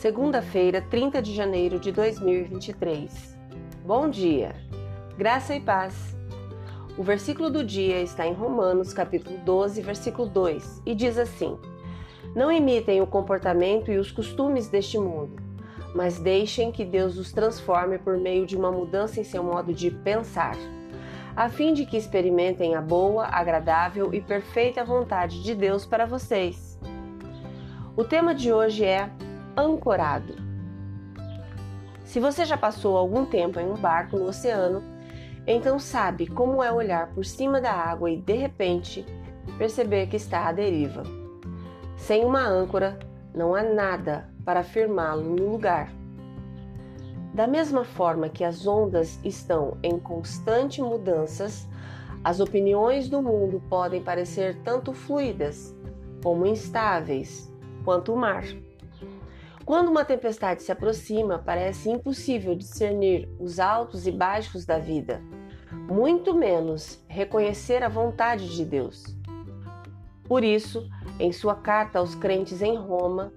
segunda-feira, 30 de janeiro de 2023. Bom dia, graça e paz. O versículo do dia está em Romanos, capítulo 12, versículo 2, e diz assim: Não imitem o comportamento e os costumes deste mundo, mas deixem que Deus os transforme por meio de uma mudança em seu modo de pensar, a fim de que experimentem a boa, agradável e perfeita vontade de Deus para vocês. O tema de hoje é ancorado. Se você já passou algum tempo em um barco no oceano, então sabe como é olhar por cima da água e de repente perceber que está à deriva. Sem uma âncora, não há nada para firmá-lo no lugar. Da mesma forma que as ondas estão em constante mudanças, as opiniões do mundo podem parecer tanto fluidas como instáveis quanto o mar. Quando uma tempestade se aproxima, parece impossível discernir os altos e baixos da vida, muito menos reconhecer a vontade de Deus. Por isso, em sua carta aos crentes em Roma,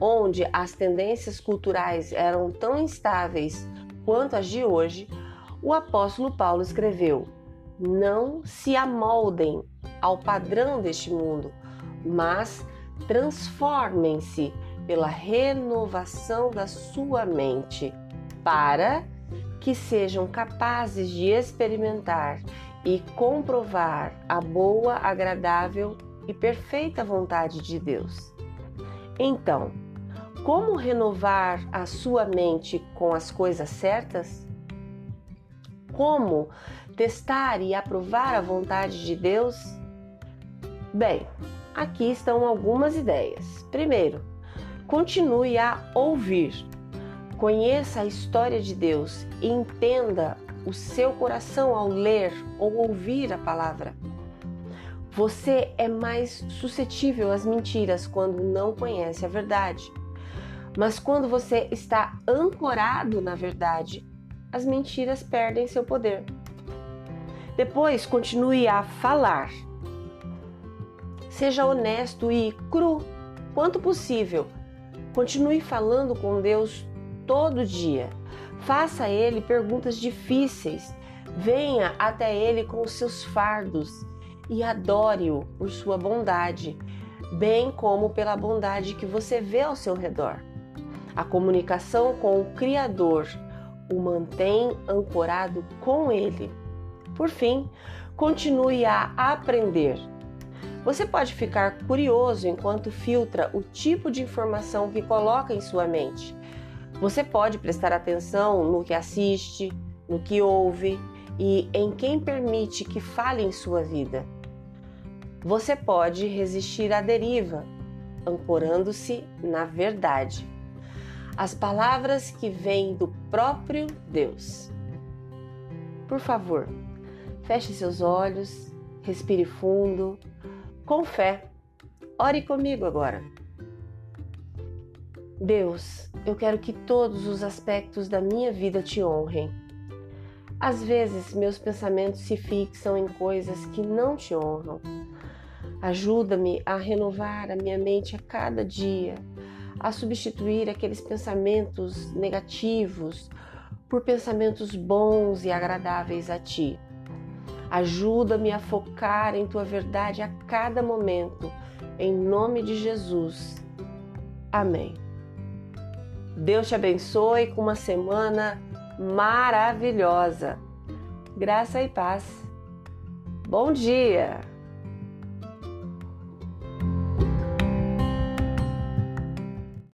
onde as tendências culturais eram tão instáveis quanto as de hoje, o apóstolo Paulo escreveu: Não se amoldem ao padrão deste mundo, mas transformem-se pela renovação da sua mente, para que sejam capazes de experimentar e comprovar a boa, agradável e perfeita vontade de Deus. Então, como renovar a sua mente com as coisas certas? Como testar e aprovar a vontade de Deus? Bem, aqui estão algumas ideias. Primeiro, Continue a ouvir. Conheça a história de Deus e entenda o seu coração ao ler ou ouvir a palavra. Você é mais suscetível às mentiras quando não conhece a verdade. Mas quando você está ancorado na verdade, as mentiras perdem seu poder. Depois, continue a falar. Seja honesto e cru quanto possível Continue falando com Deus todo dia. Faça a Ele perguntas difíceis. Venha até Ele com os seus fardos e adore-o por sua bondade, bem como pela bondade que você vê ao seu redor. A comunicação com o Criador o mantém ancorado com Ele. Por fim, continue a aprender você pode ficar curioso enquanto filtra o tipo de informação que coloca em sua mente. Você pode prestar atenção no que assiste, no que ouve e em quem permite que fale em sua vida. Você pode resistir à deriva, ancorando-se na verdade. As palavras que vêm do próprio Deus. Por favor, feche seus olhos, respire fundo com fé. Ore comigo agora. Deus, eu quero que todos os aspectos da minha vida te honrem. Às vezes, meus pensamentos se fixam em coisas que não te honram. Ajuda-me a renovar a minha mente a cada dia, a substituir aqueles pensamentos negativos por pensamentos bons e agradáveis a ti. Ajuda-me a focar em tua verdade a cada momento, em nome de Jesus. Amém. Deus te abençoe com uma semana maravilhosa. Graça e paz. Bom dia!